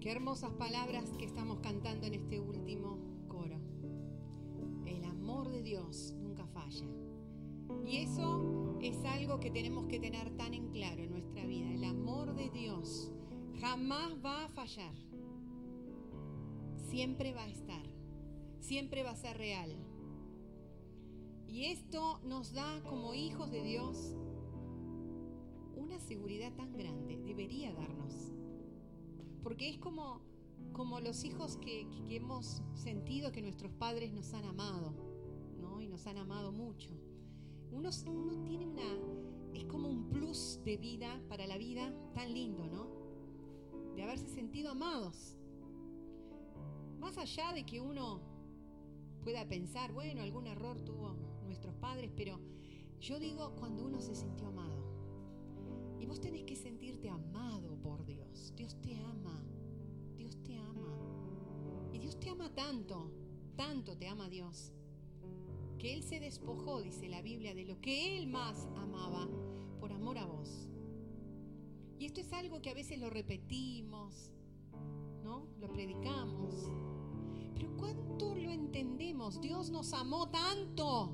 Qué hermosas palabras que estamos cantando en este último coro. El amor de Dios nunca falla. Y eso es algo que tenemos que tener tan en claro en nuestra vida. El amor de Dios jamás va a fallar. Siempre va a estar. Siempre va a ser real. Y esto nos da como hijos de Dios una seguridad tan grande. Debería darnos porque es como, como los hijos que, hemos sentido que nuestros padres nos han amado, ¿no? Y nos han amado mucho. Uno, uno tiene una, es como un plus de vida para la vida tan lindo, ¿no? De haberse sentido amados. Más allá de que uno pueda pensar, bueno, algún error tuvo nuestros padres, pero yo digo cuando uno se sintió amado. Y vos tenés que sentirte amado por Dios. Te ama. Dios te ama. Y Dios te ama tanto, tanto te ama Dios, que Él se despojó, dice la Biblia, de lo que Él más amaba por amor a vos. Y esto es algo que a veces lo repetimos, ¿no? Lo predicamos. Pero ¿cuánto lo entendemos? Dios nos amó tanto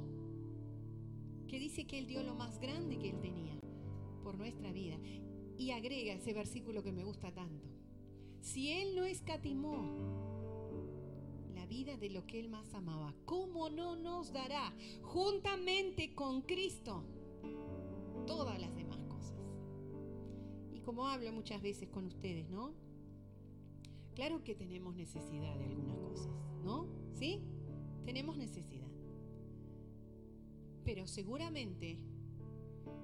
que dice que Él dio lo más grande que Él tenía por nuestra vida. Y agrega ese versículo que me gusta tanto. Si Él no escatimó la vida de lo que Él más amaba, ¿cómo no nos dará juntamente con Cristo todas las demás cosas? Y como hablo muchas veces con ustedes, ¿no? Claro que tenemos necesidad de algunas cosas, ¿no? ¿Sí? Tenemos necesidad. Pero seguramente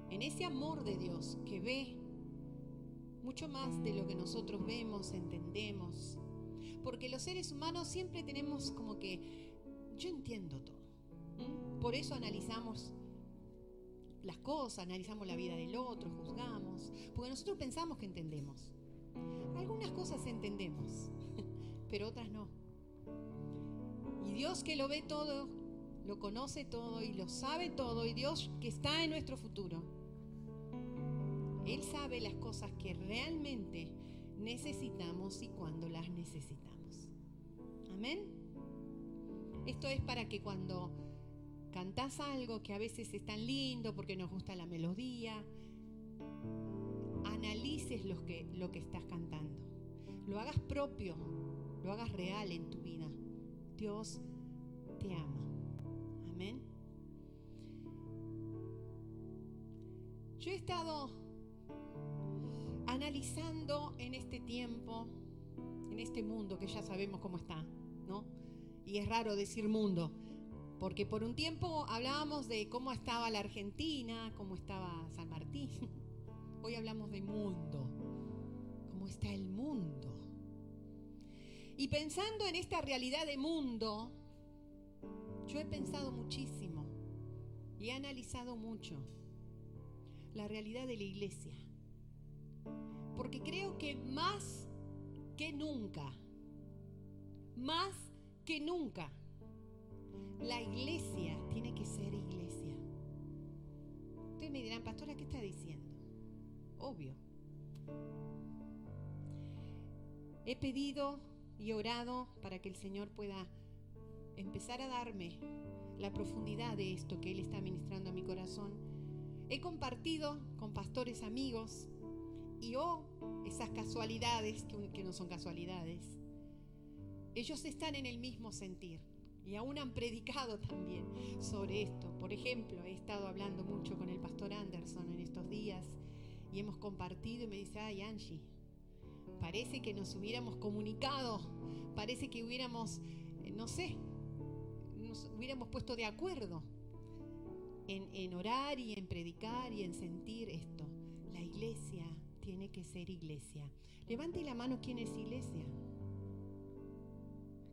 en ese amor de Dios que ve mucho más de lo que nosotros vemos, entendemos. Porque los seres humanos siempre tenemos como que, yo entiendo todo. Por eso analizamos las cosas, analizamos la vida del otro, juzgamos. Porque nosotros pensamos que entendemos. Algunas cosas entendemos, pero otras no. Y Dios que lo ve todo, lo conoce todo y lo sabe todo, y Dios que está en nuestro futuro él sabe las cosas que realmente necesitamos y cuando las necesitamos. Amén. Esto es para que cuando cantás algo que a veces es tan lindo porque nos gusta la melodía, analices lo que, lo que estás cantando. Lo hagas propio, lo hagas real en tu vida. Dios te ama. Amén. Yo he estado analizando en este tiempo, en este mundo que ya sabemos cómo está, ¿no? Y es raro decir mundo, porque por un tiempo hablábamos de cómo estaba la Argentina, cómo estaba San Martín. Hoy hablamos de mundo, cómo está el mundo. Y pensando en esta realidad de mundo, yo he pensado muchísimo y he analizado mucho la realidad de la iglesia. Porque creo que más que nunca, más que nunca, la iglesia tiene que ser iglesia. Ustedes me dirán, pastora, ¿qué está diciendo? Obvio. He pedido y orado para que el Señor pueda empezar a darme la profundidad de esto que Él está ministrando a mi corazón. He compartido con pastores amigos y oh, esas casualidades que, no son casualidades, ellos están en el mismo sentir y aún han predicado también sobre esto. Por ejemplo, he estado hablando mucho con el pastor Anderson en estos días y hemos compartido y me dice, ay Angie, parece que nos hubiéramos comunicado, parece que hubiéramos, eh, no sé, nos hubiéramos puesto de acuerdo en, en orar y en predicar y en sentir esto. La iglesia tiene que ser iglesia. Levante la mano quién es iglesia.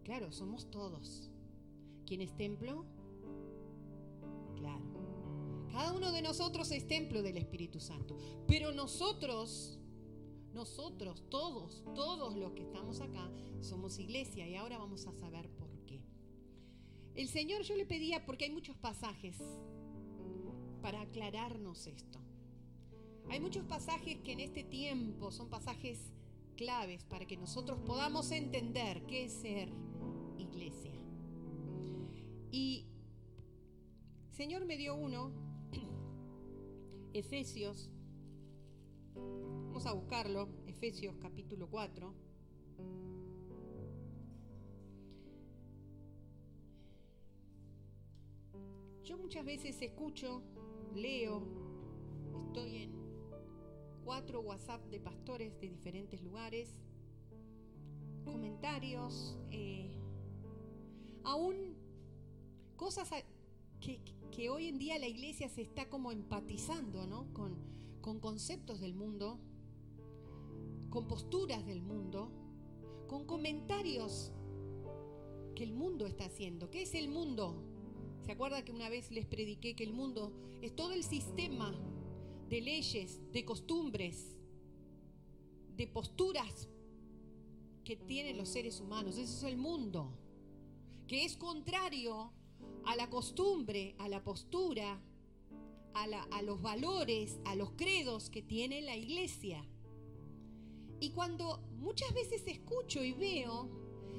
Claro, somos todos. ¿Quién es templo? Claro. Cada uno de nosotros es templo del Espíritu Santo. Pero nosotros, nosotros, todos, todos los que estamos acá, somos iglesia. Y ahora vamos a saber por qué. El Señor yo le pedía, porque hay muchos pasajes, para aclararnos esto. Hay muchos pasajes que en este tiempo son pasajes claves para que nosotros podamos entender qué es ser iglesia. Y Señor me dio uno, Efesios, vamos a buscarlo, Efesios capítulo 4. Yo muchas veces escucho, leo, estoy en cuatro WhatsApp de pastores de diferentes lugares, comentarios, eh, aún cosas que, hoy en día la iglesia se está como empatizando ¿no? con, con conceptos del mundo, con posturas del mundo, con comentarios que el mundo está haciendo. ¿Qué es el mundo? ¿Se acuerda que una vez les prediqué que el mundo es todo el sistema de leyes, de costumbres, de posturas que tienen los seres humanos? Eso es el mundo, que es contrario a la costumbre, a la postura, a, los valores, a los credos que tiene la iglesia. Y cuando muchas veces escucho y veo,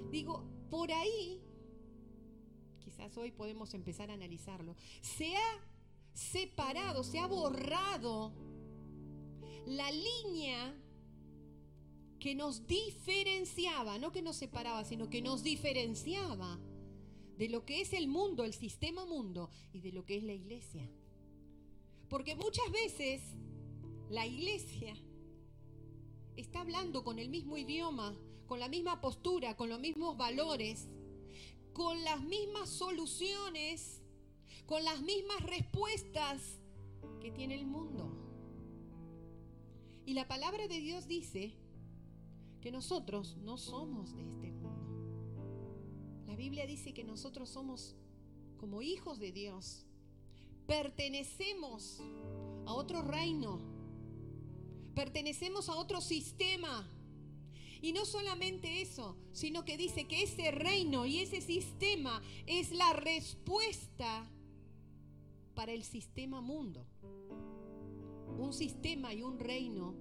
digo, por ahí, quizás hoy podemos empezar a analizarlo, se ha separado, se ha borrado la línea que nos diferenciaba, no que nos separaba, sino que nos diferenciaba de lo que es el mundo, el sistema mundo y de lo que es la iglesia. Porque muchas veces la iglesia está hablando con el mismo idioma, con la misma postura, con los mismos valores, con las mismas soluciones, con las mismas respuestas que tiene el mundo. Y la palabra de Dios dice que nosotros no somos de este mundo. La Biblia dice que nosotros somos como hijos de Dios. Pertenecemos a otro reino. Pertenecemos a otro sistema. Y no solamente eso, sino que dice que ese reino y ese sistema es la respuesta para el sistema mundo. Un sistema y un reino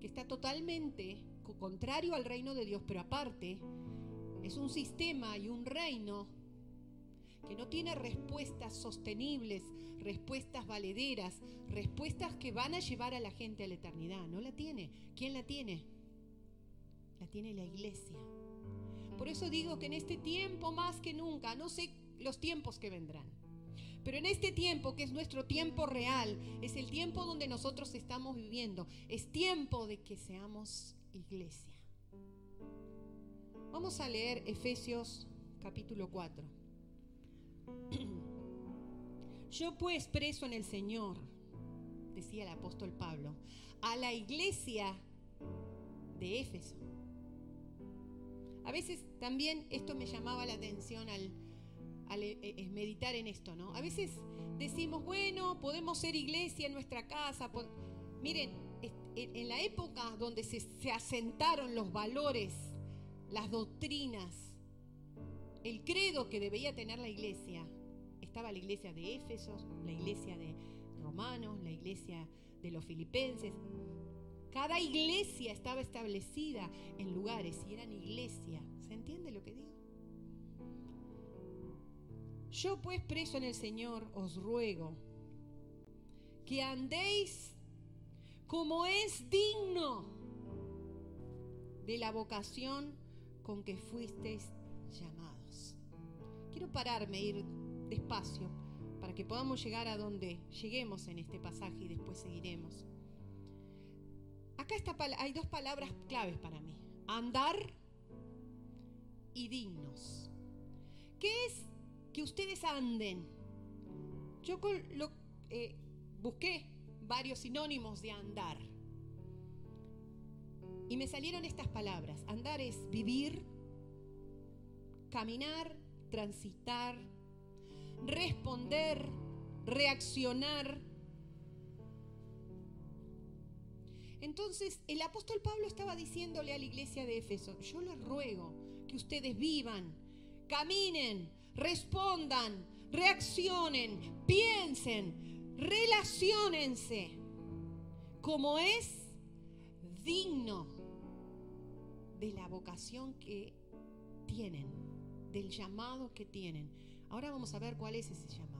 que está totalmente contrario al reino de Dios, pero aparte es un sistema y un reino que no tiene respuestas sostenibles, respuestas valederas, respuestas que van a llevar a la gente a la eternidad. No la tiene. ¿Quién la tiene? La tiene la iglesia. Por eso digo que en este tiempo más que nunca, no sé los tiempos que vendrán, pero en este tiempo que es nuestro tiempo real, es el tiempo donde nosotros estamos viviendo, es tiempo de que seamos iglesia. Vamos a leer Efesios capítulo 4. Yo pues preso en el Señor, decía el apóstol Pablo, a la iglesia de Éfeso. A veces también esto me llamaba la atención al, eh, eh, meditar en esto, ¿no? A veces decimos, bueno, podemos ser iglesia en nuestra casa. Miren, en la época donde se asentaron los valores las doctrinas, el credo que debía tener la iglesia. Estaba la iglesia de Éfesos, la iglesia de Romanos, la iglesia de los filipenses. Cada iglesia estaba establecida en lugares y eran iglesia. ¿Se entiende lo que digo? Yo pues preso en el Señor os ruego que andéis como es digno de la vocación con que fuisteis llamados. Quiero pararme, ir despacio, para que podamos llegar a donde lleguemos en este pasaje y después seguiremos. Acá está, hay dos palabras claves para mí. Andar y dignos. ¿Qué es que ustedes anden? Yo lo, eh, busqué varios sinónimos de andar. Y me salieron estas palabras. Andar es vivir, caminar, transitar, responder, reaccionar. Entonces el apóstol Pablo estaba diciéndole a la iglesia de Éfeso, yo les ruego que ustedes vivan, caminen, respondan, reaccionen, piensen, relacionense como es digno de la vocación que tienen, del llamado que tienen. Ahora vamos a ver cuál es ese llamado.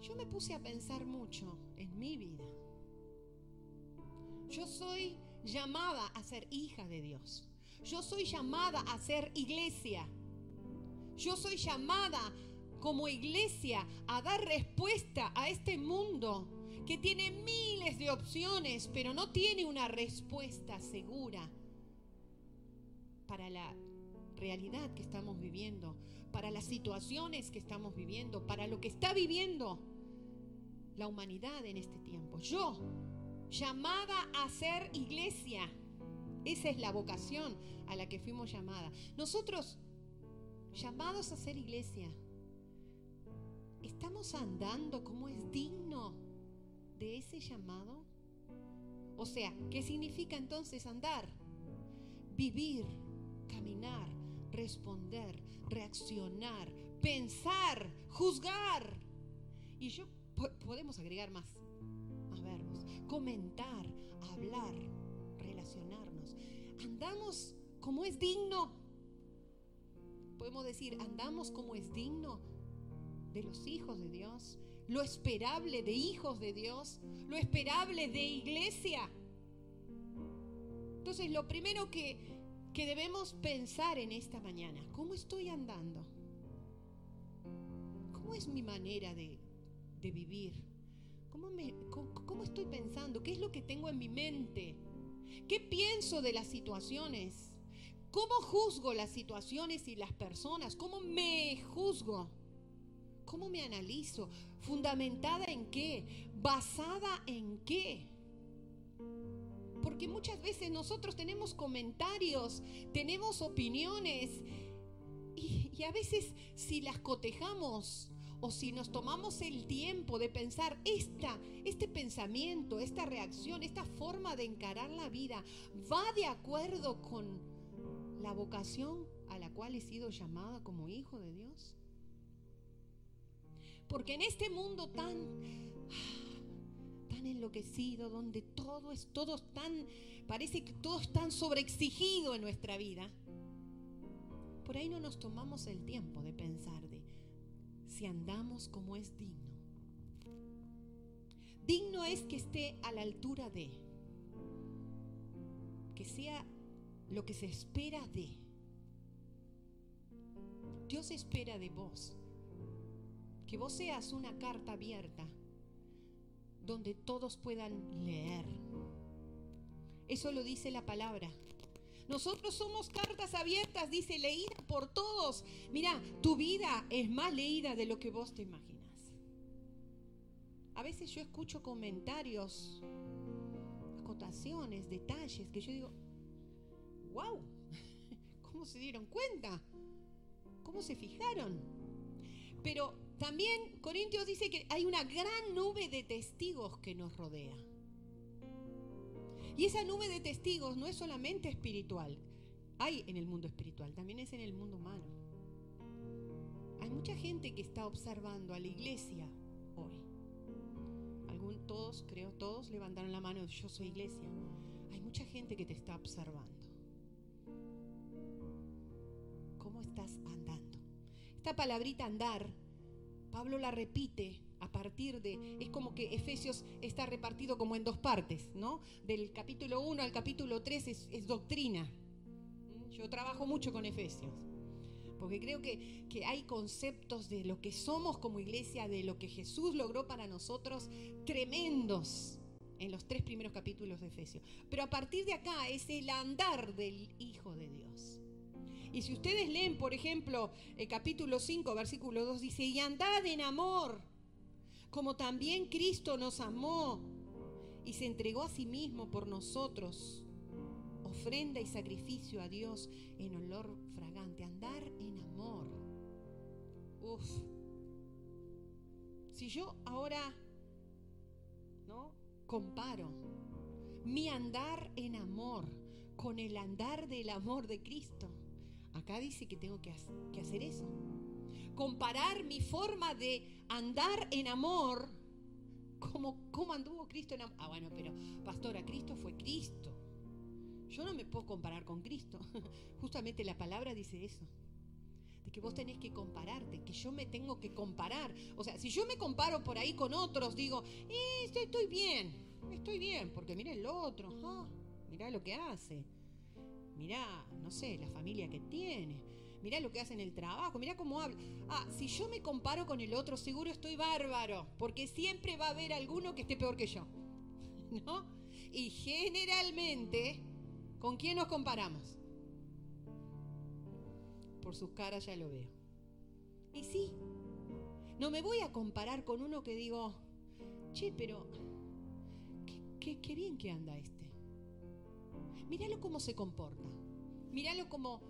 Yo me puse a pensar mucho en mi vida. Yo soy llamada a ser hija de Dios. Yo soy llamada a ser iglesia. Yo soy llamada como iglesia a dar respuesta a este mundo que tiene miles de opciones, pero no tiene una respuesta segura para la realidad que estamos viviendo, para las situaciones que estamos viviendo, para lo que está viviendo la humanidad en este tiempo. Yo, llamada a ser iglesia, esa es la vocación a la que fuimos llamadas. Nosotros, llamados a ser iglesia, ¿estamos andando como es digno de ese llamado? O sea, ¿qué significa entonces andar? Vivir, caminar, responder, reaccionar, pensar, juzgar. Y yo podemos agregar más, más verbos. Comentar, hablar. Andamos como es digno. Podemos decir, andamos como es digno de los hijos de Dios, lo esperable de hijos de Dios, lo esperable de iglesia. Entonces, lo primero que, que debemos pensar en esta mañana, ¿cómo estoy andando? ¿Cómo es mi manera de, de vivir? ¿Cómo, me, cómo, estoy pensando? ¿Qué es lo que tengo en mi mente? ¿Qué pienso de las situaciones? ¿Cómo juzgo las situaciones y las personas? ¿Cómo me juzgo? ¿Cómo me analizo? ¿Fundamentada en qué? ¿Basada en qué? Porque muchas veces nosotros tenemos comentarios, tenemos opiniones y, a veces si las cotejamos o si nos tomamos el tiempo de pensar esta, este pensamiento, esta reacción, esta forma de encarar la vida, va de acuerdo con la vocación a la cual he sido llamada como hijo de Dios. Porque en este mundo tan tan enloquecido, donde todo es todo tan parece que todo es tan sobreexigido en nuestra vida. Por ahí no nos tomamos el tiempo de pensar si andamos como es digno. Digno es que esté a la altura de, que sea lo que se espera de. Dios espera de vos que vos seas una carta abierta donde todos puedan leer. Eso lo dice la palabra. Nosotros somos cartas abiertas, dice, leída por todos. Mira, tu vida es más leída de lo que vos te imaginas. A veces yo escucho comentarios, acotaciones, detalles, que yo digo, wow, ¿cómo se dieron cuenta? ¿Cómo se fijaron? Pero también Corintios dice que hay una gran nube de testigos que nos rodea. Y esa nube de testigos no es solamente espiritual, hay en el mundo espiritual, también es en el mundo humano. Hay mucha gente que está observando a la iglesia hoy. Algún, todos, creo, todos levantaron la mano, yo soy iglesia. Hay mucha gente que te está observando. ¿Cómo estás andando? Esta palabrita andar, Pablo la repite partir de, es como que Efesios está repartido como en dos partes, ¿no? Del capítulo 1 al capítulo 3 es, doctrina. Yo trabajo mucho con Efesios, porque creo que, que hay conceptos de lo que somos como iglesia, de lo que Jesús logró para nosotros, tremendos en los tres primeros capítulos de Efesios. Pero a partir de acá es el andar del Hijo de Dios. Y si ustedes leen, por ejemplo, el capítulo 5, versículo 2, dice, y andad en amor como también Cristo nos amó y se entregó a sí mismo por nosotros, ofrenda y sacrificio a Dios en olor fragante, andar en amor. Uf. Si yo ahora no comparo mi andar en amor con el andar del amor de Cristo, acá dice que tengo que hacer eso comparar mi forma de andar en amor como, como anduvo Cristo en amor. Ah, bueno, pero pastora, Cristo fue Cristo. Yo no me puedo comparar con Cristo. Justamente la palabra dice eso. De que vos tenés que compararte, que yo me tengo que comparar. O sea, si yo me comparo por ahí con otros, digo, eh, estoy bien, estoy bien, porque mira el otro, ah, mira lo que hace, mira, no sé, la familia que tiene, mira lo que hace en el trabajo, mira cómo habla. Ah, si yo me comparo con el otro, seguro estoy bárbaro, porque siempre va a haber alguno que esté peor que yo. ¿No? Y generalmente, ¿con quién nos comparamos? Por sus caras ya lo veo. Y sí, no me voy a comparar con uno que digo, che, pero qué, bien que anda este. Míralo cómo se comporta. Míralo cómo,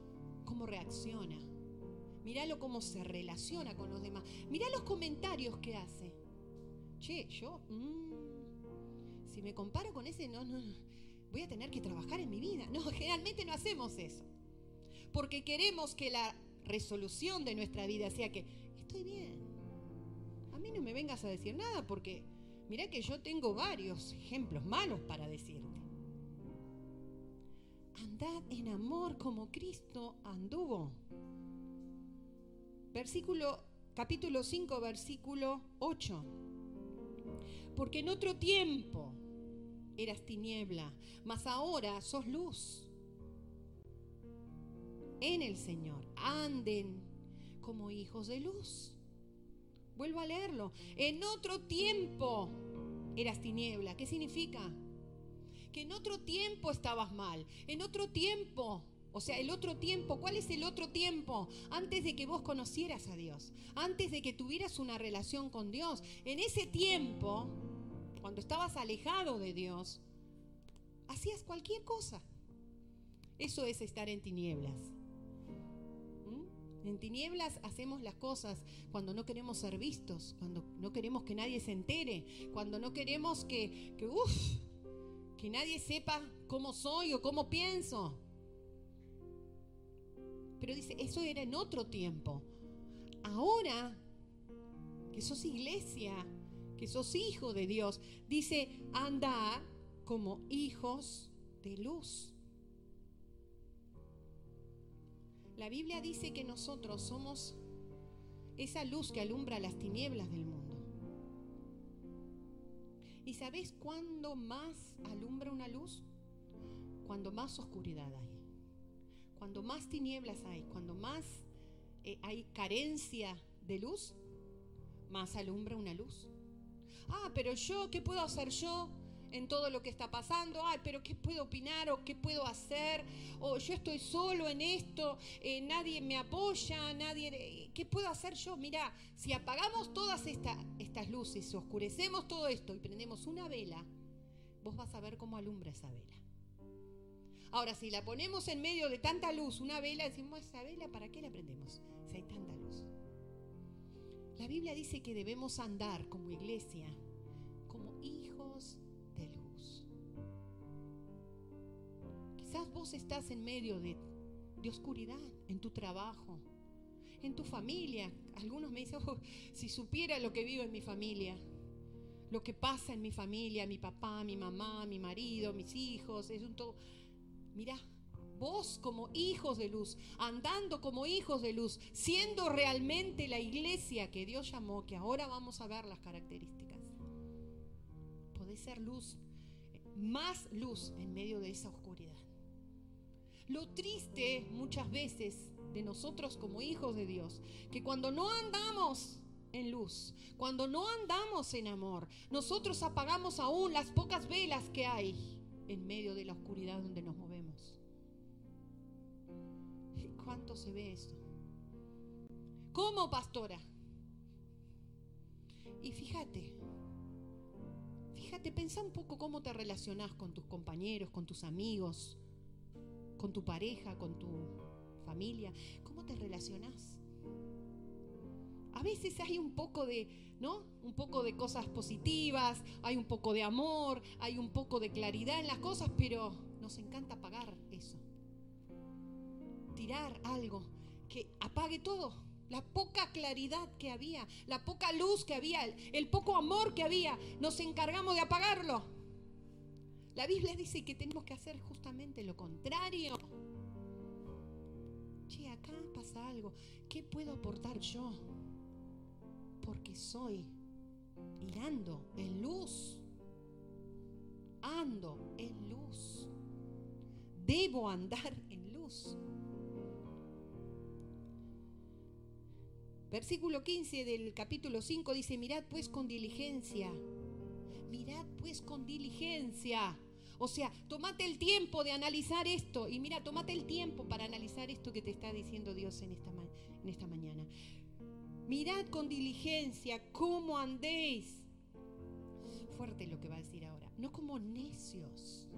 cómo reacciona. Míralo cómo se relaciona con los demás. Mirá los comentarios que hace. Che, yo... Mm, si me comparo con ese, no, no, voy a tener que trabajar en mi vida. No, generalmente no hacemos eso. Porque queremos que la resolución de nuestra vida sea que estoy bien. A mí no me vengas a decir nada porque mira que yo tengo varios ejemplos malos para decirte. Andad en amor como Cristo anduvo. Versículo capítulo 5 versículo 8. Porque en otro tiempo eras tiniebla, mas ahora sos luz. En el Señor, anden como hijos de luz. Vuelvo a leerlo. En otro tiempo eras tiniebla. ¿Qué significa? Que en otro tiempo estabas mal. En otro tiempo o sea, el otro tiempo, ¿cuál es el otro tiempo? Antes de que vos conocieras a Dios, antes de que tuvieras una relación con Dios. En ese tiempo, cuando estabas alejado de Dios, hacías cualquier cosa. Eso es estar en tinieblas. ¿Mm? En tinieblas hacemos las cosas cuando no queremos ser vistos, cuando no queremos que nadie se entere, cuando no queremos que, que, que nadie sepa cómo soy o cómo pienso. Pero dice, eso era en otro tiempo. Ahora que sos iglesia, que sos hijo de Dios, dice, anda como hijos de luz. La Biblia dice que nosotros somos esa luz que alumbra las tinieblas del mundo. ¿Y sabes cuándo más alumbra una luz? Cuando más oscuridad hay cuando más tinieblas hay, cuando más eh, hay carencia de luz, más alumbra una luz. Ah, pero yo, ¿qué puedo hacer yo en todo lo que está pasando? Ay, pero ¿qué puedo opinar o qué puedo hacer? O yo estoy solo en esto, eh, nadie me apoya, nadie... ¿Qué puedo hacer yo? Mira, si apagamos todas estas luces, oscurecemos todo esto y prendemos una vela, vos vas a ver cómo alumbra esa vela. Ahora, si la ponemos en medio de tanta luz, una vela, decimos, esa vela, ¿para qué la prendemos? Si hay tanta luz. La Biblia dice que debemos andar como iglesia, como hijos de luz. Quizás vos estás en medio de, de oscuridad en tu trabajo, en tu familia. Algunos me dicen, oh, si supiera lo que vivo en mi familia, lo que pasa en mi familia, mi papá, mi mamá, mi marido, mis hijos, es un todo Mira, vos como hijos de luz, andando como hijos de luz, siendo realmente la iglesia que Dios llamó, que ahora vamos a ver las características. Podés ser luz, más luz en medio de esa oscuridad. Lo triste muchas veces de nosotros como hijos de Dios, que cuando no andamos en luz, cuando no andamos en amor, nosotros apagamos aún las pocas velas que hay en medio de la oscuridad donde nos movemos. ¿Cuánto se ve esto? ¿Cómo, pastora? Y fíjate, fíjate, pensa un poco cómo te relacionás con tus compañeros, con tus amigos, con tu pareja, con tu familia. ¿Cómo te relacionás? A veces hay un poco de, ¿no? Un poco de cosas positivas, hay un poco de amor, hay un poco de claridad en las cosas, pero nos encanta apagar eso. Tirar algo que apague todo. La poca claridad que había, la poca luz que había, el, poco amor que había, nos encargamos de apagarlo. La Biblia dice que tenemos que hacer justamente lo contrario. Che, acá pasa algo. ¿Qué puedo aportar yo? Porque soy y ando en luz. Ando en luz. Debo andar en luz. Versículo 15 del capítulo 5 dice, mirad pues con diligencia, mirad pues con diligencia. O sea, tomate el tiempo de analizar esto y mira, tomate el tiempo para analizar esto que te está diciendo Dios en esta, en esta mañana. Mirad con diligencia cómo andéis. Fuerte lo que va a decir ahora. No como necios,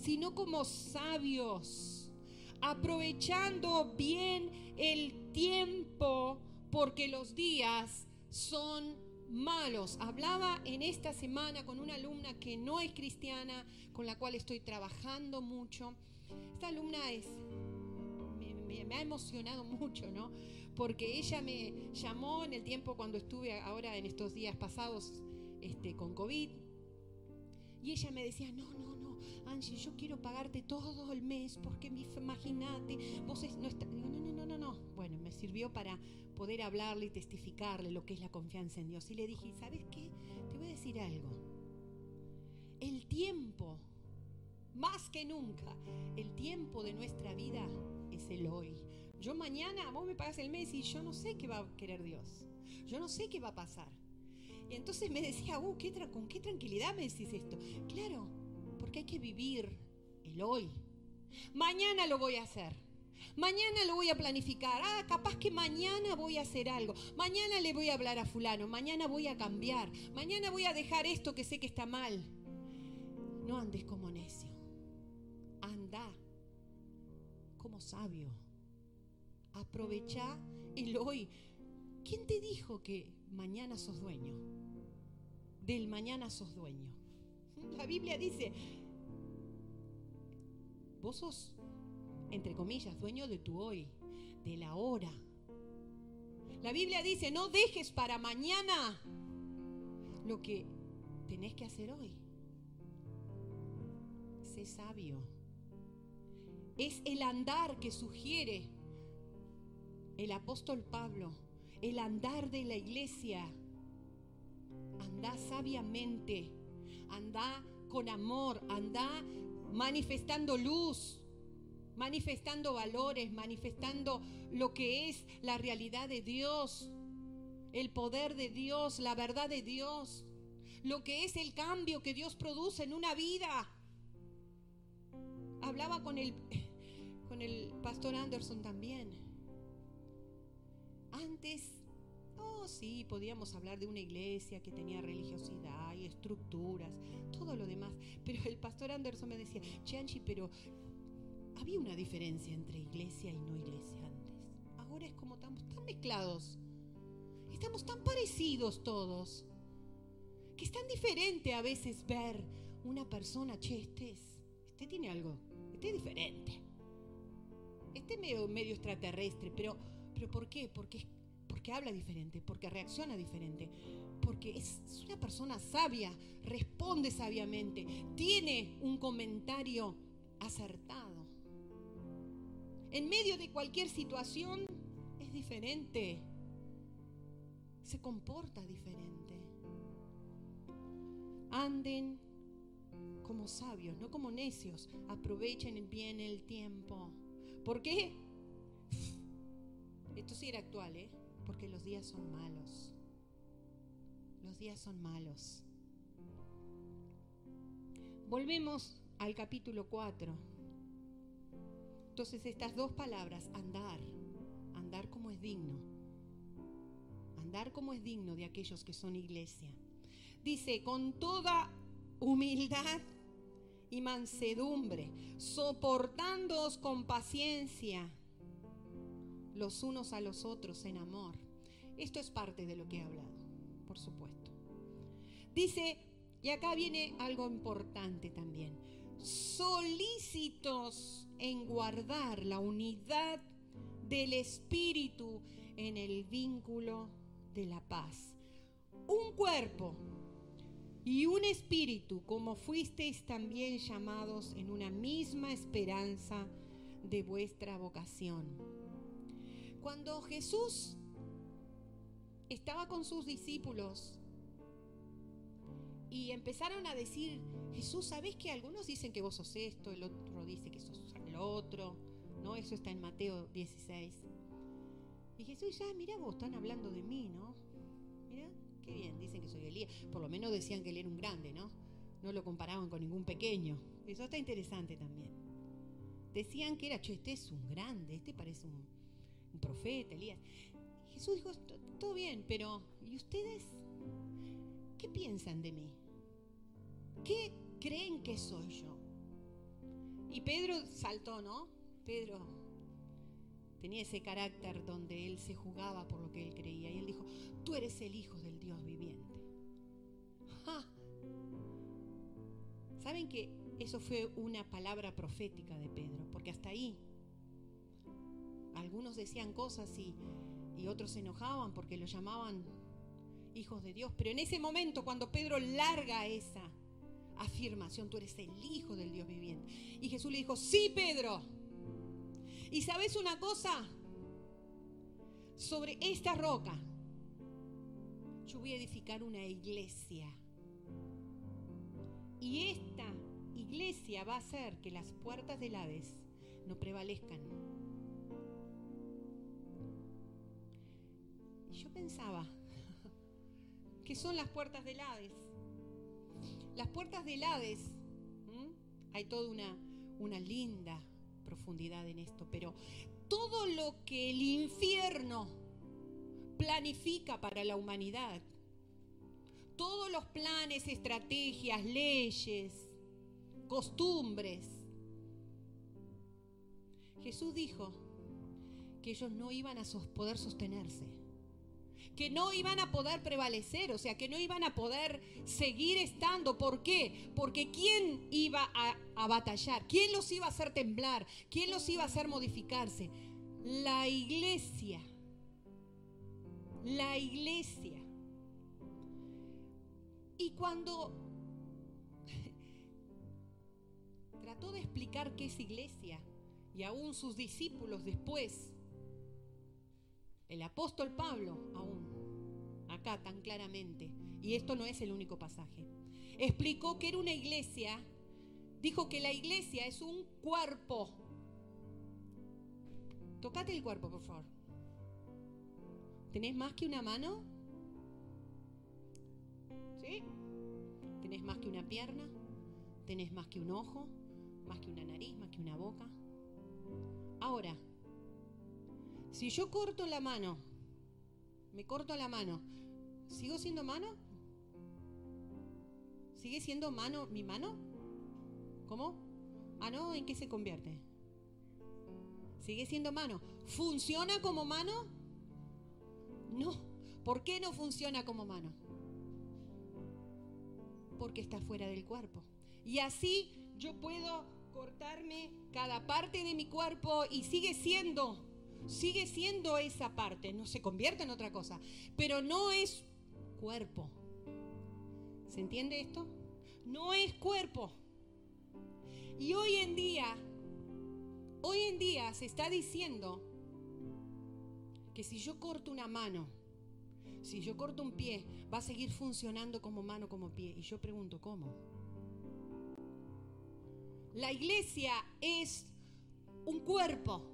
sino como sabios, aprovechando bien el tiempo porque los días son malos. Hablaba en esta semana con una alumna que no es cristiana, con la cual estoy trabajando mucho. Esta alumna es, me, ha emocionado mucho, ¿no? Porque ella me llamó en el tiempo cuando estuve ahora en estos días pasados este, con COVID. Y ella me decía, no, no, no, Angie, yo quiero pagarte todo el mes porque imagínate, vos no estás... No, no, no, no, no. Bueno, me sirvió para poder hablarle y testificarle lo que es la confianza en Dios. Y le dije, ¿sabes qué? Te voy a decir algo. El tiempo, más que nunca, el tiempo de nuestra vida es el hoy. Yo mañana, vos me pagas el mes y yo no sé qué va a querer Dios. Yo no sé qué va a pasar. Y entonces me decía, uh, ¿qué ¿con qué tranquilidad me decís esto? Claro, porque hay que vivir el hoy. Mañana lo voy a hacer. Mañana lo voy a planificar. Ah, capaz que mañana voy a hacer algo. Mañana le voy a hablar a fulano. Mañana voy a cambiar. Mañana voy a dejar esto que sé que está mal. No andes como necio. Anda como sabio. Aprovecha el hoy. ¿Quién te dijo que mañana sos dueño? Del mañana sos dueño. La Biblia dice, vos sos entre comillas, dueño de tu hoy, de la hora. La Biblia dice, no dejes para mañana lo que tenés que hacer hoy. Sé sabio. Es el andar que sugiere el apóstol Pablo, el andar de la iglesia. Anda sabiamente, anda con amor, anda manifestando luz, manifestando valores, manifestando lo que es la realidad de Dios, el poder de Dios, la verdad de Dios, lo que es el cambio que Dios produce en una vida. Hablaba con el, con el pastor Anderson también. Antes, oh sí, podíamos hablar de una iglesia que tenía religiosidad y estructuras, todo lo demás. Pero el pastor Anderson me decía, Chanchi, pero había una diferencia entre iglesia y no iglesia antes. Ahora es como estamos tan mezclados. Estamos tan parecidos todos. Que es tan diferente a veces ver una persona, che, este, es, este tiene algo, este es diferente. Este es medio, medio extraterrestre, pero, pero ¿por qué? Porque, porque habla diferente, porque reacciona diferente, porque es una persona sabia, responde sabiamente, tiene un comentario acertado en medio de cualquier situación es diferente. Se comporta diferente. Anden como sabios, no como necios. Aprovechen bien el tiempo. ¿Por qué? Esto sí era actual, ¿eh? Porque los días son malos. Los días son malos. Volvemos al capítulo 4. Entonces estas dos palabras, andar, andar como es digno, andar como es digno de aquellos que son iglesia. Dice, con toda humildad y mansedumbre, soportándoos con paciencia los unos a los otros en amor. Esto es parte de lo que he hablado, por supuesto. Dice, y acá viene algo importante también, solícitos en guardar la unidad del Espíritu en el vínculo de la paz. Un cuerpo y un espíritu, como fuisteis también llamados en una misma esperanza de vuestra vocación. Cuando Jesús estaba con sus discípulos y empezaron a decir, Jesús, ¿sabes que algunos dicen que vos sos esto, el otro dice que sos otro? ¿No? Eso está en Mateo 16. Y Jesús ya, mira vos, están hablando de mí, ¿no? Mira, qué bien, dicen que soy Elías. Por lo menos decían que él era un grande, ¿no? No lo comparaban con ningún pequeño. Eso está interesante también. Decían que era, che, este es un grande, este parece un, un profeta, Elías. Jesús dijo, todo bien, pero ¿y ustedes qué piensan de mí? ¿Qué creen que soy yo? Y Pedro saltó, ¿no? Pedro tenía ese carácter donde él se jugaba por lo que él creía. Y él dijo, tú eres el Hijo del Dios viviente. ¿Saben que eso fue una palabra profética de Pedro? Porque hasta ahí algunos decían cosas y, y otros se enojaban porque lo llamaban hijos de Dios. Pero en ese momento, cuando Pedro larga esa afirmación, tú eres el Hijo del Dios viviente. Y Jesús le dijo, sí, Pedro. Y sabes una cosa, sobre esta roca, yo voy a edificar una iglesia. Y esta iglesia va a hacer que las puertas del Hades no prevalezcan. Y yo pensaba, ¿qué son las puertas del Hades? Las puertas del Hades, hay toda una, una linda profundidad en esto, pero todo lo que el infierno planifica para la humanidad, todos los planes, estrategias, leyes, costumbres, Jesús dijo que ellos no iban a poder sostenerse que no iban a poder prevalecer, o sea, que no iban a poder seguir estando. ¿Por qué? Porque ¿quién iba a, batallar? ¿Quién los iba a hacer temblar? ¿Quién los iba a hacer modificarse? La iglesia. La iglesia. Y cuando trató de explicar qué es iglesia, y aún sus discípulos después, el apóstol Pablo aún, acá tan claramente, y esto no es el único pasaje, explicó que era una iglesia, dijo que la iglesia es un cuerpo. Tocate el cuerpo, por favor. ¿Tenés más que una mano? ¿Sí? ¿Tenés más que una pierna? ¿Tenés más que un ojo? ¿Más que una nariz? ¿Más que una boca? Ahora, si yo corto la mano, me corto la mano, ¿sigo siendo mano? ¿Sigue siendo mano mi mano? ¿Cómo? Ah, no, ¿en qué se convierte? Sigue siendo mano. ¿Funciona como mano? No. ¿Por qué no funciona como mano? Porque está fuera del cuerpo. Y así yo puedo cortarme cada parte de mi cuerpo y sigue siendo sigue siendo esa parte, no se convierte en otra cosa, pero no es cuerpo. ¿Se entiende esto? No es cuerpo. Y hoy en día, hoy en día se está diciendo que si yo corto una mano, si yo corto un pie, va a seguir funcionando como mano, como pie. Y yo pregunto, ¿cómo? La iglesia es un cuerpo.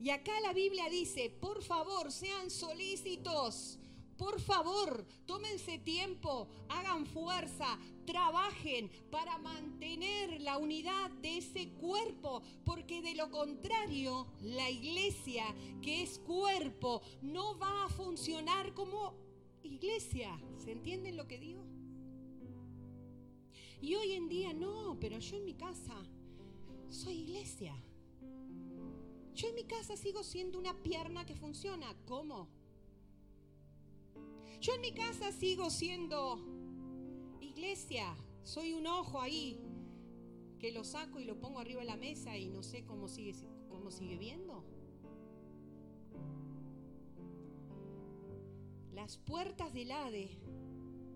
Y acá la Biblia dice, por favor, sean solícitos. Por favor, tómense tiempo, hagan fuerza, trabajen para mantener la unidad de ese cuerpo, porque de lo contrario, la iglesia, que es cuerpo, no va a funcionar como iglesia. ¿Se entienden lo que digo? Y hoy en día no, pero yo en mi casa soy iglesia. Yo en mi casa sigo siendo una pierna que funciona. ¿Cómo? Yo en mi casa sigo siendo iglesia. Soy un ojo ahí que lo saco y lo pongo arriba de la mesa y no sé cómo sigue, cómo sigue viendo. Las puertas del Hade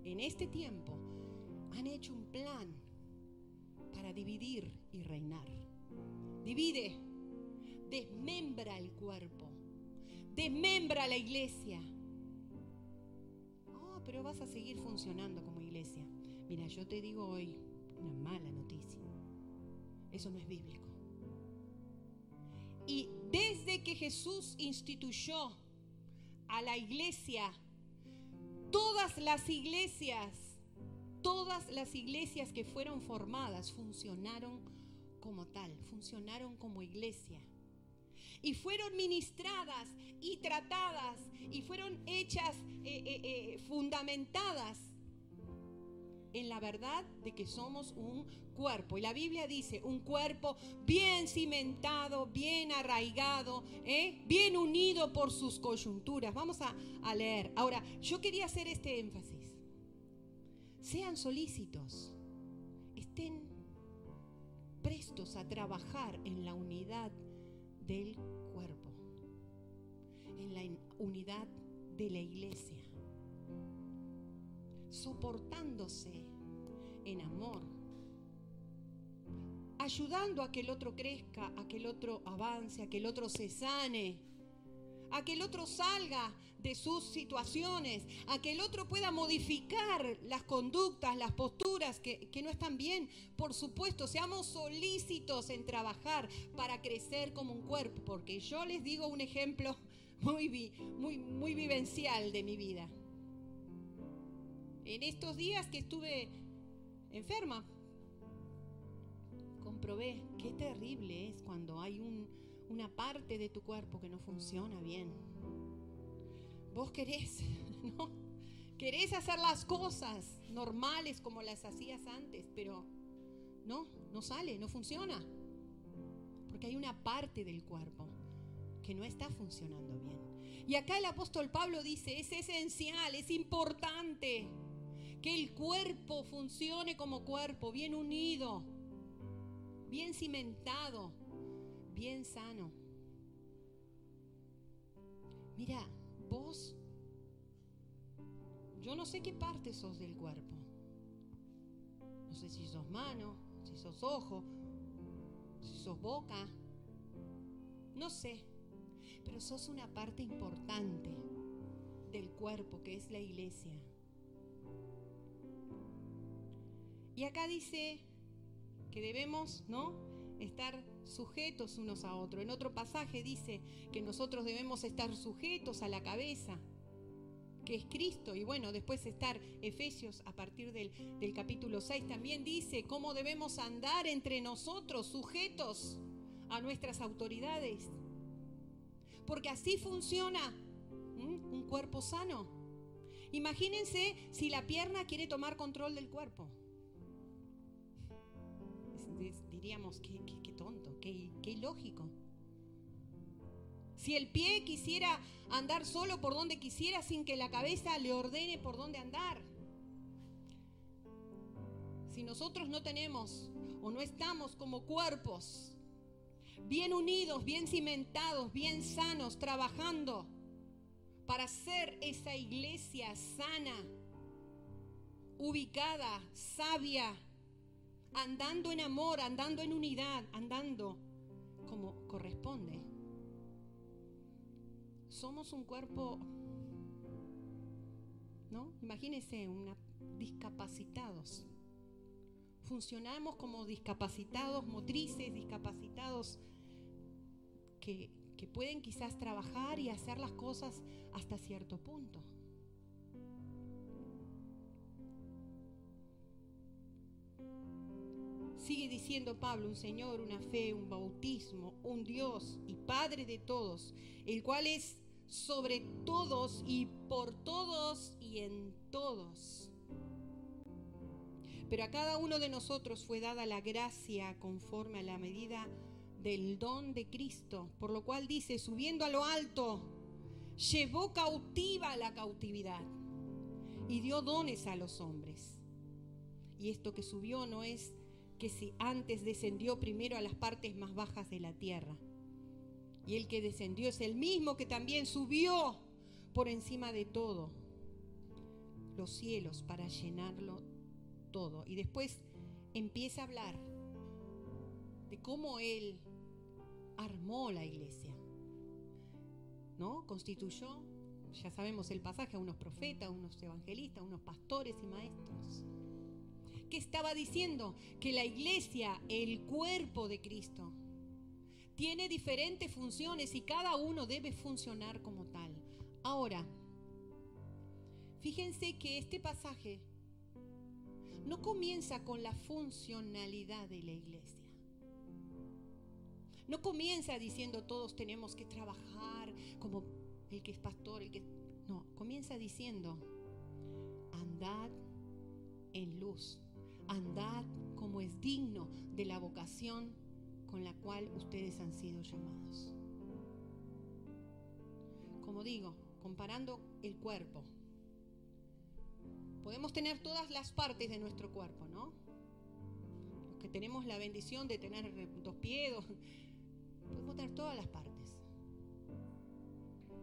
en este tiempo han hecho un plan para dividir y reinar. Divide, desmembra el cuerpo, desmembra la iglesia. Oh, pero vas a seguir funcionando como iglesia. Mira, yo te digo hoy una mala noticia. Eso no es bíblico. Y desde que Jesús instituyó a la iglesia, todas las iglesias, todas las iglesias que fueron formadas funcionaron como tal, funcionaron como iglesia. Y fueron ministradas y tratadas y fueron hechas, eh, eh, eh, fundamentadas en la verdad de que somos un cuerpo. Y la Biblia dice, un cuerpo bien cimentado, bien arraigado, ¿eh? bien unido por sus coyunturas. Vamos a, a leer. Ahora, yo quería hacer este énfasis. Sean solícitos, estén prestos a trabajar en la unidad del cuerpo, en la unidad de la iglesia, soportándose en amor, ayudando a que el otro crezca, a que el otro avance, a que el otro se sane, a que el otro salga de sus situaciones, a que el otro pueda modificar las conductas, las posturas que, no están bien. Por supuesto, seamos solícitos en trabajar para crecer como un cuerpo, porque yo les digo un ejemplo muy, muy, vivencial de mi vida. En estos días que estuve enferma, comprobé qué terrible es cuando hay una parte de tu cuerpo que no funciona bien. Vos querés, ¿no? Querés hacer las cosas normales como las hacías antes, pero no, no sale, no funciona. Porque hay una parte del cuerpo que no está funcionando bien. Y acá el apóstol Pablo dice, es esencial, es importante que el cuerpo funcione como cuerpo, bien unido, bien cimentado, bien sano. Mira, vos, yo no sé qué parte sos del cuerpo. No sé si sos mano, si sos ojo, si sos boca. No sé, pero sos una parte importante del cuerpo que es la iglesia. Y acá dice que debemos, ¿no? Estar sujetos unos a otros. En otro pasaje dice que nosotros debemos estar sujetos a la cabeza, que es Cristo. Y bueno, después estar Efesios a partir del, del capítulo 6 también dice cómo debemos andar entre nosotros sujetos a nuestras autoridades. Porque así funciona un cuerpo sano. Imagínense si la pierna quiere tomar control del cuerpo diríamos, qué, tonto, qué, qué ilógico. Si el pie quisiera andar solo por donde quisiera sin que la cabeza le ordene por dónde andar. Si nosotros no tenemos o no estamos como cuerpos bien unidos, bien cimentados, bien sanos, trabajando para ser esa iglesia sana, ubicada, sabia, andando en amor, andando en unidad, andando como corresponde. Somos un cuerpo, ¿no? Imagínense, una, discapacitados. Funcionamos como discapacitados motrices, discapacitados que, que pueden quizás trabajar y hacer las cosas hasta cierto punto. Sigue diciendo Pablo, un Señor, una fe, un bautismo, un Dios y Padre de todos, el cual es sobre todos y por todos y en todos. Pero a cada uno de nosotros fue dada la gracia conforme a la medida del don de Cristo, por lo cual dice, subiendo a lo alto, llevó cautiva la cautividad y dio dones a los hombres. Y esto que subió no es que si antes descendió primero a las partes más bajas de la tierra. Y el que descendió es el mismo que también subió por encima de todo los cielos para llenarlo todo. Y después empieza a hablar de cómo Él armó la iglesia. ¿No? Constituyó, ya sabemos el pasaje, a unos profetas, unos evangelistas, unos pastores y maestros. ¿Qué estaba diciendo? Que la iglesia, el cuerpo de Cristo, tiene diferentes funciones y cada uno debe funcionar como tal. Ahora, fíjense que este pasaje no comienza con la funcionalidad de la iglesia. No comienza diciendo todos tenemos que trabajar como el que es pastor, el que... No, comienza diciendo, andad en luz, andad como es digno de la vocación con la cual ustedes han sido llamados. Como digo, comparando el cuerpo, podemos tener todas las partes de nuestro cuerpo, ¿no? Los que tenemos la bendición de tener dos pies, podemos tener todas las partes.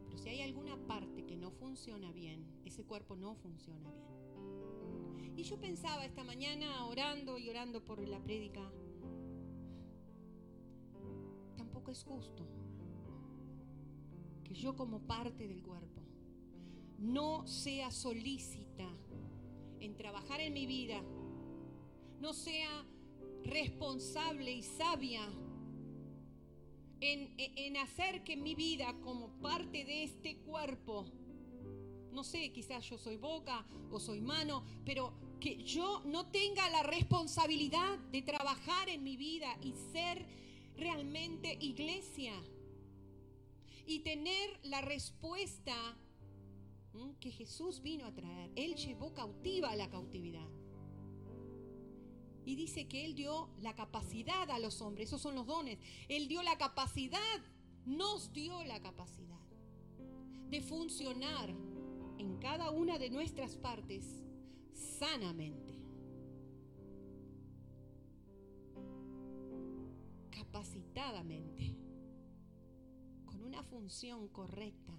Pero si hay alguna parte que no funciona bien, ese cuerpo no funciona bien. Y yo pensaba esta mañana orando y orando por la prédica, tampoco es justo que yo como parte del cuerpo no sea solícita en trabajar en mi vida, no sea responsable y sabia en, hacer que mi vida como parte de este cuerpo, no sé, quizás yo soy boca o soy mano, pero que yo no tenga la responsabilidad de trabajar en mi vida y ser realmente iglesia y tener la respuesta que Jesús vino a traer. Él llevó cautiva la cautividad. Y dice que Él dio la capacidad a los hombres, esos son los dones. Él dio la capacidad, nos dio la capacidad de funcionar en cada una de nuestras partes sanamente. Capacitadamente, con una función correcta.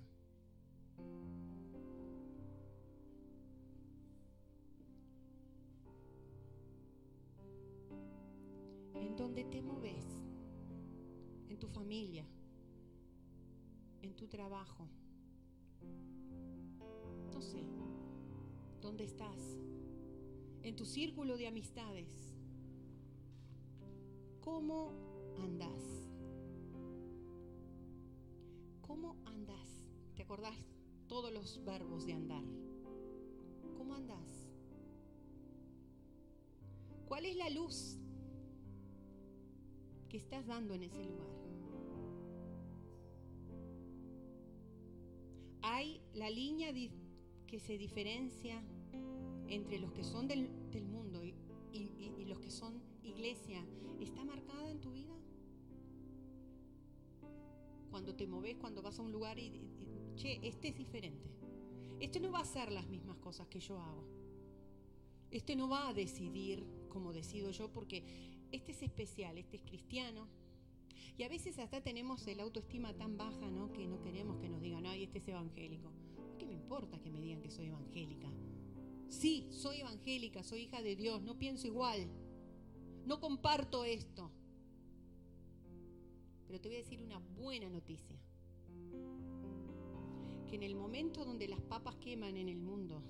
donde te moves, en tu familia, en tu trabajo, no sé, dónde estás, en tu círculo de amistades, ¿cómo andas? ¿Cómo andas? ¿Te acordás todos los verbos de andar? ¿Cómo andas? ¿Cuál es la luz que estás dando en ese lugar. Hay la línea que se diferencia entre los que son del, mundo y, los que son iglesia. ¿Está marcada en tu vida? Cuando te moves, cuando vas a un lugar y, che, este es diferente. Este no va a hacer las mismas cosas que yo hago. Este no va a decidir como decido yo porque este es especial, este es cristiano. Y a veces hasta tenemos el autoestima tan baja, ¿no? Que no queremos que nos digan, ay, este es evangélico. ¿Qué me importa que me digan que soy evangélica? Sí, soy evangélica, soy hija de Dios, no pienso igual. No comparto esto. Pero te voy a decir una buena noticia. Que en el momento donde las papas queman en el mundo,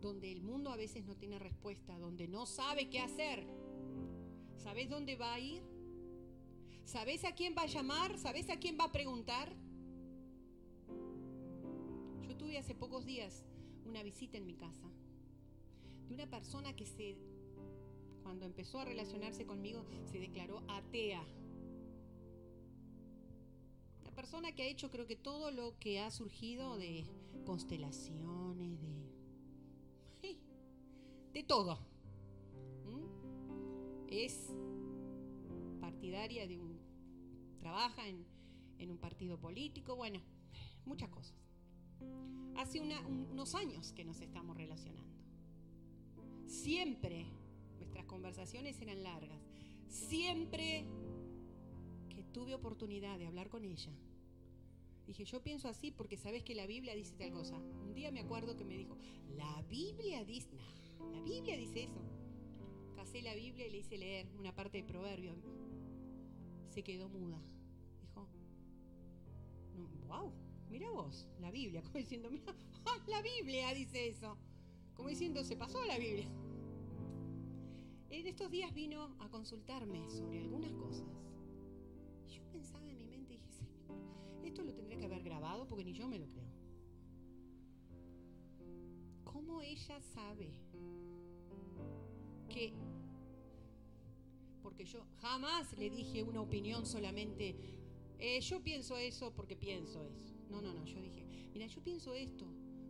donde el mundo a veces no tiene respuesta, donde no sabe qué hacer, ¿Sabes dónde va a ir? ¿Sabes a quién va a llamar? ¿Sabes a quién va a preguntar? Yo tuve hace pocos días una visita en mi casa de una persona que se, cuando empezó a relacionarse conmigo, se declaró atea. Una persona que ha hecho creo que todo lo que ha surgido de constelaciones, de... de todo es partidaria de un, trabaja en, un partido político, bueno, muchas cosas. Hace unos años que nos estamos relacionando. Siempre nuestras conversaciones eran largas. Siempre que tuve oportunidad de hablar con ella, dije, yo pienso así porque sabes que la Biblia dice tal cosa. Un día me acuerdo que me dijo, la Biblia dice, la Biblia dice eso. pasé la Biblia y le hice leer una parte de Proverbio. Se quedó muda. Dijo, wow, mira vos, la Biblia. Como diciendo, mira, la Biblia dice eso. Como diciendo, se pasó la Biblia. En estos días vino a consultarme sobre algunas cosas. Yo pensaba en mi mente y dije, Señor, esto lo tendría que haber grabado porque ni yo me lo creo. ¿Cómo ella sabe que... Porque yo jamás le dije una opinión solamente, eh, yo pienso eso porque pienso eso. No, no, no, yo dije, mira, yo pienso esto,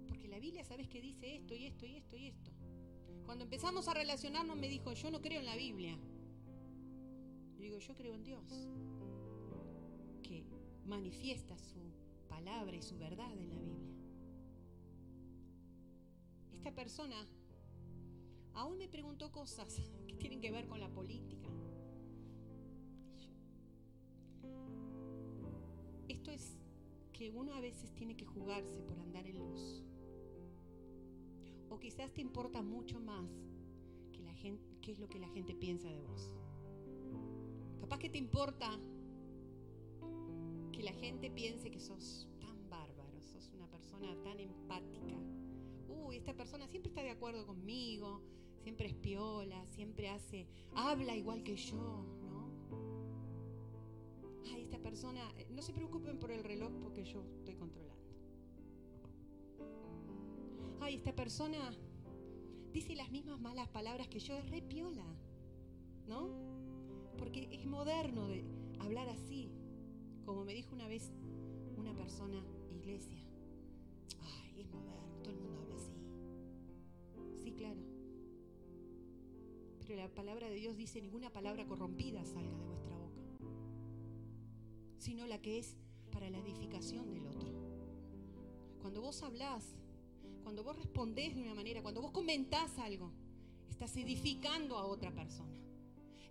porque la Biblia sabes que dice esto y esto y esto y esto. Cuando empezamos a relacionarnos me dijo, yo no creo en la Biblia. Yo digo, yo creo en Dios, que manifiesta su palabra y su verdad en la Biblia. Esta persona aún me preguntó cosas que tienen que ver con la política. Que uno a veces tiene que jugarse por andar en luz. O quizás te importa mucho más que la gente, qué es lo que la gente piensa de vos. Capaz que te importa que la gente piense que sos tan bárbaro, sos una persona tan empática. Uy, esta persona siempre está de acuerdo conmigo, siempre es piola, siempre hace, habla igual que yo, persona, eh, no se preocupen por el reloj porque yo estoy controlando ay, esta persona dice las mismas malas palabras que yo, es re piola, ¿no? Porque es moderno de hablar así, como me dijo una vez una persona, iglesia. Ay, es moderno, todo el mundo habla así. Sí, claro. Pero la palabra de Dios dice, ninguna palabra corrompida salga de sino la que es para la edificación del otro. Cuando vos hablás cuando vos respondés de una manera, cuando vos comentás algo, estás edificando a otra persona.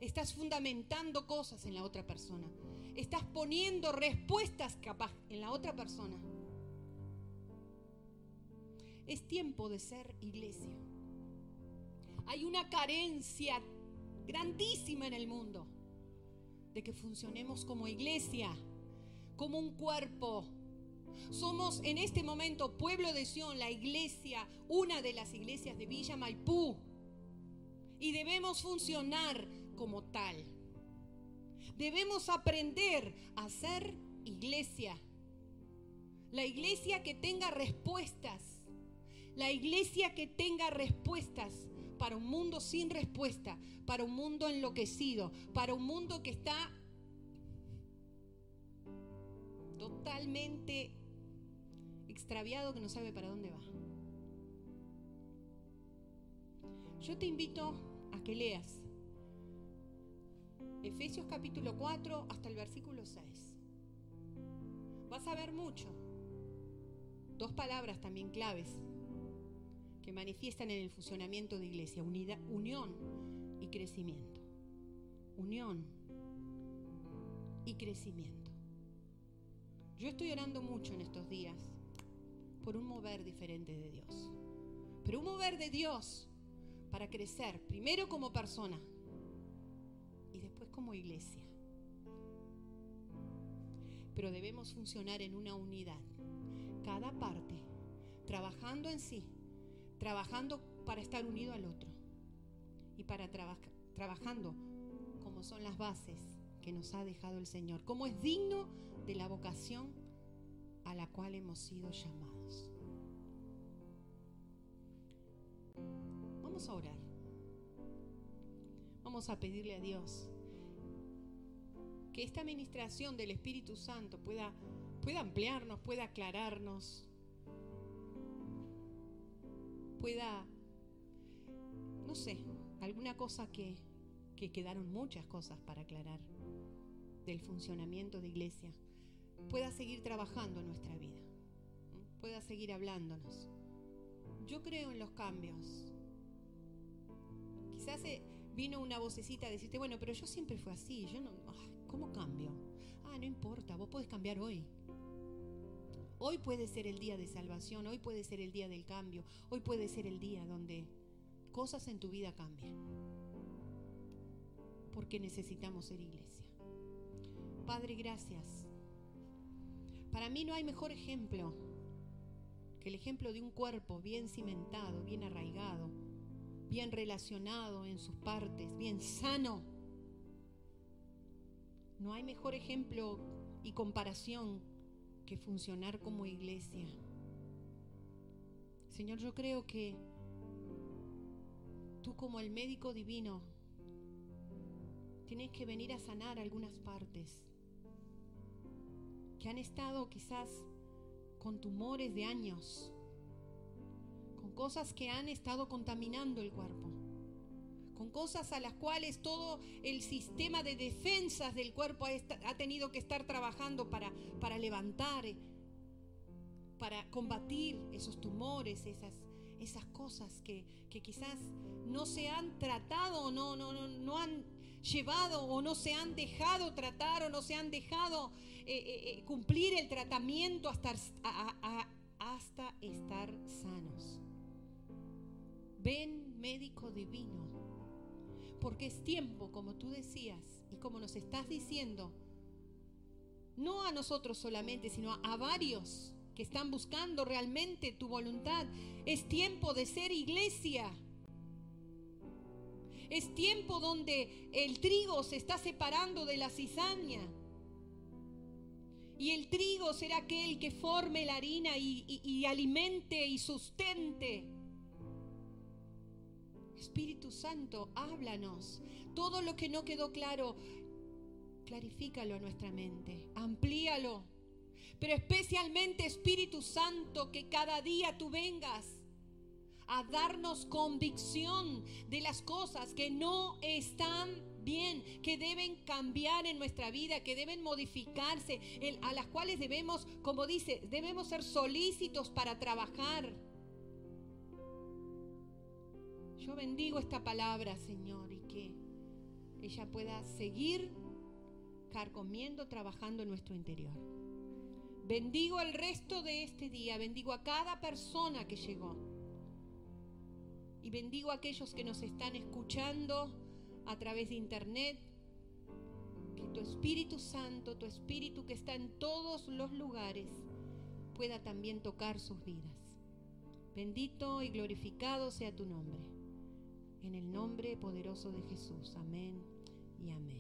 Estás fundamentando cosas en la otra persona. Estás poniendo respuestas capaz en la otra persona. Es tiempo de ser iglesia. Hay una carencia grandísima en el mundo de que funcionemos como iglesia, como un cuerpo, somos en este momento pueblo de Sion, la iglesia, una de las iglesias de Villa Maipú. Y debemos funcionar como tal. Debemos aprender a ser iglesia. La iglesia que tenga respuestas. La iglesia que tenga respuestas para un mundo sin respuesta, para un mundo enloquecido, para un mundo que está totalmente extraviado que no sabe para dónde va. Yo te invito a que leas Efesios capítulo 4 hasta el versículo 6. Vas a ver mucho. Dos palabras también claves que manifiestan en el funcionamiento de iglesia, unión y crecimiento. Unión y crecimiento. Yo estoy orando mucho en estos días por un mover diferente de Dios. Pero un mover de Dios para crecer, primero como persona y después como iglesia. Pero debemos funcionar en una unidad, cada parte, trabajando en sí, trabajando para estar unido al otro y para trabajar trabajando como son las bases que nos ha dejado el Señor, como es digno de la vocación a la cual hemos sido llamados. Vamos a orar. Vamos a pedirle a Dios que esta administración del Espíritu Santo pueda, pueda ampliarnos, pueda aclararnos, pueda, no sé, alguna cosa que, que quedaron muchas cosas para aclarar del funcionamiento de iglesia pueda seguir trabajando en nuestra vida, pueda seguir hablándonos. Yo creo en los cambios. Quizás eh, vino una vocecita a decirte, bueno, pero yo siempre fui así, yo no, ¿cómo cambio? Ah, no importa, vos podés cambiar hoy. Hoy puede ser el día de salvación, hoy puede ser el día del cambio, hoy puede ser el día donde cosas en tu vida cambien. porque necesitamos ser iglesia. Padre, gracias. Para mí no hay mejor ejemplo que el ejemplo de un cuerpo bien cimentado, bien arraigado, bien relacionado en sus partes, bien sano. No hay mejor ejemplo y comparación que funcionar como iglesia. Señor, yo creo que tú como el médico divino tienes que venir a sanar algunas partes que han estado quizás con tumores de años, con cosas que han estado contaminando el cuerpo, con cosas a las cuales todo el sistema de defensas del cuerpo ha, tenido que estar trabajando para, para levantar, para combatir esos tumores, esas, esas cosas que, que, quizás no se han tratado, no, no, no, no han llevado o no se han dejado tratar o no se han dejado eh, eh, eh, cumplir el tratamiento hasta, hasta estar sanos. Ven médico divino, porque es tiempo, como tú decías y como nos estás diciendo, no a nosotros solamente, sino a varios que están buscando realmente tu voluntad. Es tiempo de ser iglesia. Es tiempo donde el trigo se está separando de la cizaña. Y el trigo será aquel que forme la harina y, alimente y sustente. Espíritu Santo, háblanos. Todo lo que no quedó claro, clarifícalo a nuestra mente, amplíalo. Pero especialmente Espíritu Santo, que cada día tú vengas a darnos convicción de las cosas que no están bien, que deben cambiar en nuestra vida, que deben modificarse, a las cuales debemos, como dice, debemos ser solícitos para trabajar. Yo bendigo esta palabra, Señor, y que ella pueda seguir carcomiendo, trabajando en nuestro interior. Bendigo el resto de este día, bendigo a cada persona que llegó. Y bendigo a aquellos que nos están escuchando a través de internet. Que tu Espíritu Santo, tu Espíritu que está en todos los lugares, pueda también tocar sus vidas. Bendito y glorificado sea tu nombre. En el nombre poderoso de Jesús. Amén y amén.